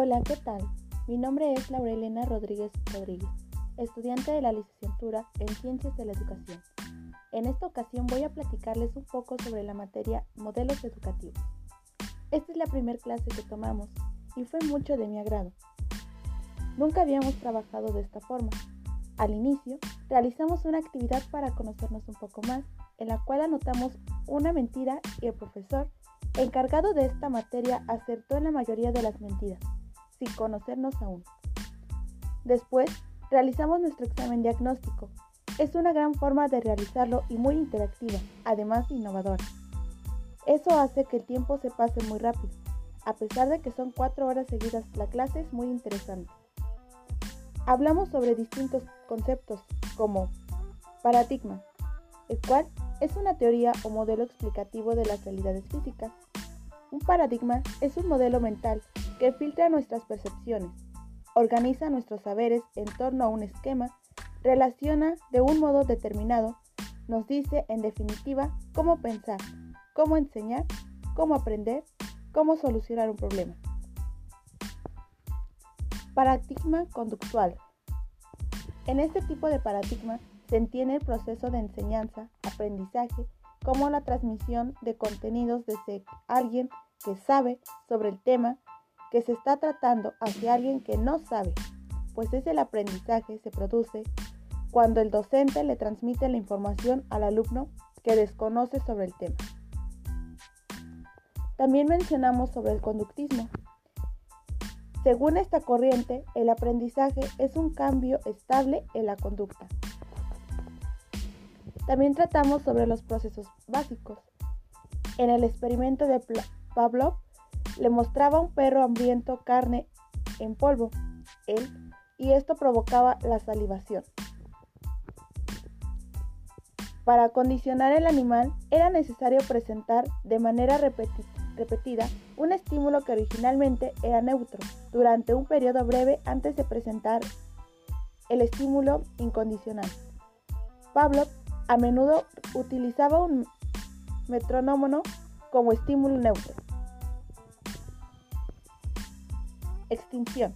Hola, ¿qué tal? Mi nombre es Laurelena Rodríguez Rodríguez, estudiante de la licenciatura en Ciencias de la Educación. En esta ocasión voy a platicarles un poco sobre la materia modelos educativos. Esta es la primera clase que tomamos y fue mucho de mi agrado. Nunca habíamos trabajado de esta forma. Al inicio, realizamos una actividad para conocernos un poco más, en la cual anotamos una mentira y el profesor encargado de esta materia acertó en la mayoría de las mentiras, sin conocernos aún. Después, realizamos nuestro examen diagnóstico. Es una gran forma de realizarlo y muy interactiva, además innovadora. Eso hace que el tiempo se pase muy rápido. A pesar de que son cuatro horas seguidas, la clase es muy interesante. Hablamos sobre distintos conceptos como paradigma, el cual es una teoría o modelo explicativo de las realidades físicas. Un paradigma es un modelo mental que filtra nuestras percepciones, organiza nuestros saberes en torno a un esquema, relaciona de un modo determinado, nos dice en definitiva cómo pensar, cómo enseñar, cómo aprender, cómo solucionar un problema. Paradigma conductual. En este tipo de paradigma se entiende el proceso de enseñanza, aprendizaje, como la transmisión de contenidos desde alguien que sabe sobre el tema que se está tratando hacia alguien que no sabe, pues es el aprendizaje se produce cuando el docente le transmite la información al alumno que desconoce sobre el tema. También mencionamos sobre el conductismo. Según esta corriente, el aprendizaje es un cambio estable en la conducta, también tratamos sobre los procesos básicos. En el experimento de Pavlov le mostraba a un perro hambriento carne en polvo, él, y esto provocaba la salivación. Para condicionar el animal era necesario presentar de manera repetida un estímulo que originalmente era neutro durante un periodo breve antes de presentar el estímulo incondicional. Pavlov a menudo utilizaba un metrónomo como estímulo neutro. Extinción.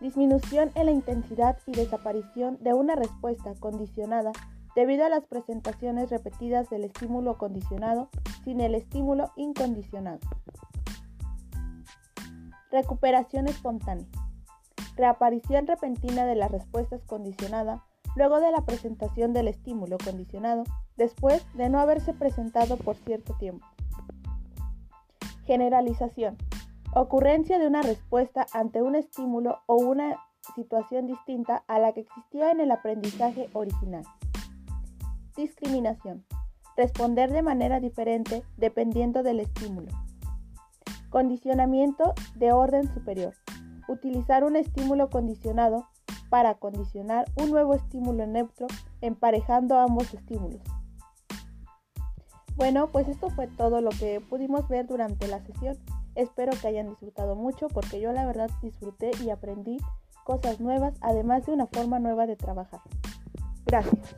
Disminución en la intensidad y desaparición de una respuesta condicionada debido a las presentaciones repetidas del estímulo condicionado sin el estímulo incondicionado. Recuperación espontánea. Reaparición repentina de las respuestas condicionadas luego de la presentación del estímulo condicionado, después de no haberse presentado por cierto tiempo. Generalización. Ocurrencia de una respuesta ante un estímulo o una situación distinta a la que existía en el aprendizaje original. Discriminación. Responder de manera diferente dependiendo del estímulo. Condicionamiento de orden superior. Utilizar un estímulo condicionado para condicionar un nuevo estímulo neutro emparejando ambos estímulos. Bueno, pues esto fue todo lo que pudimos ver durante la sesión. Espero que hayan disfrutado mucho porque yo la verdad disfruté y aprendí cosas nuevas, además de una forma nueva de trabajar. Gracias.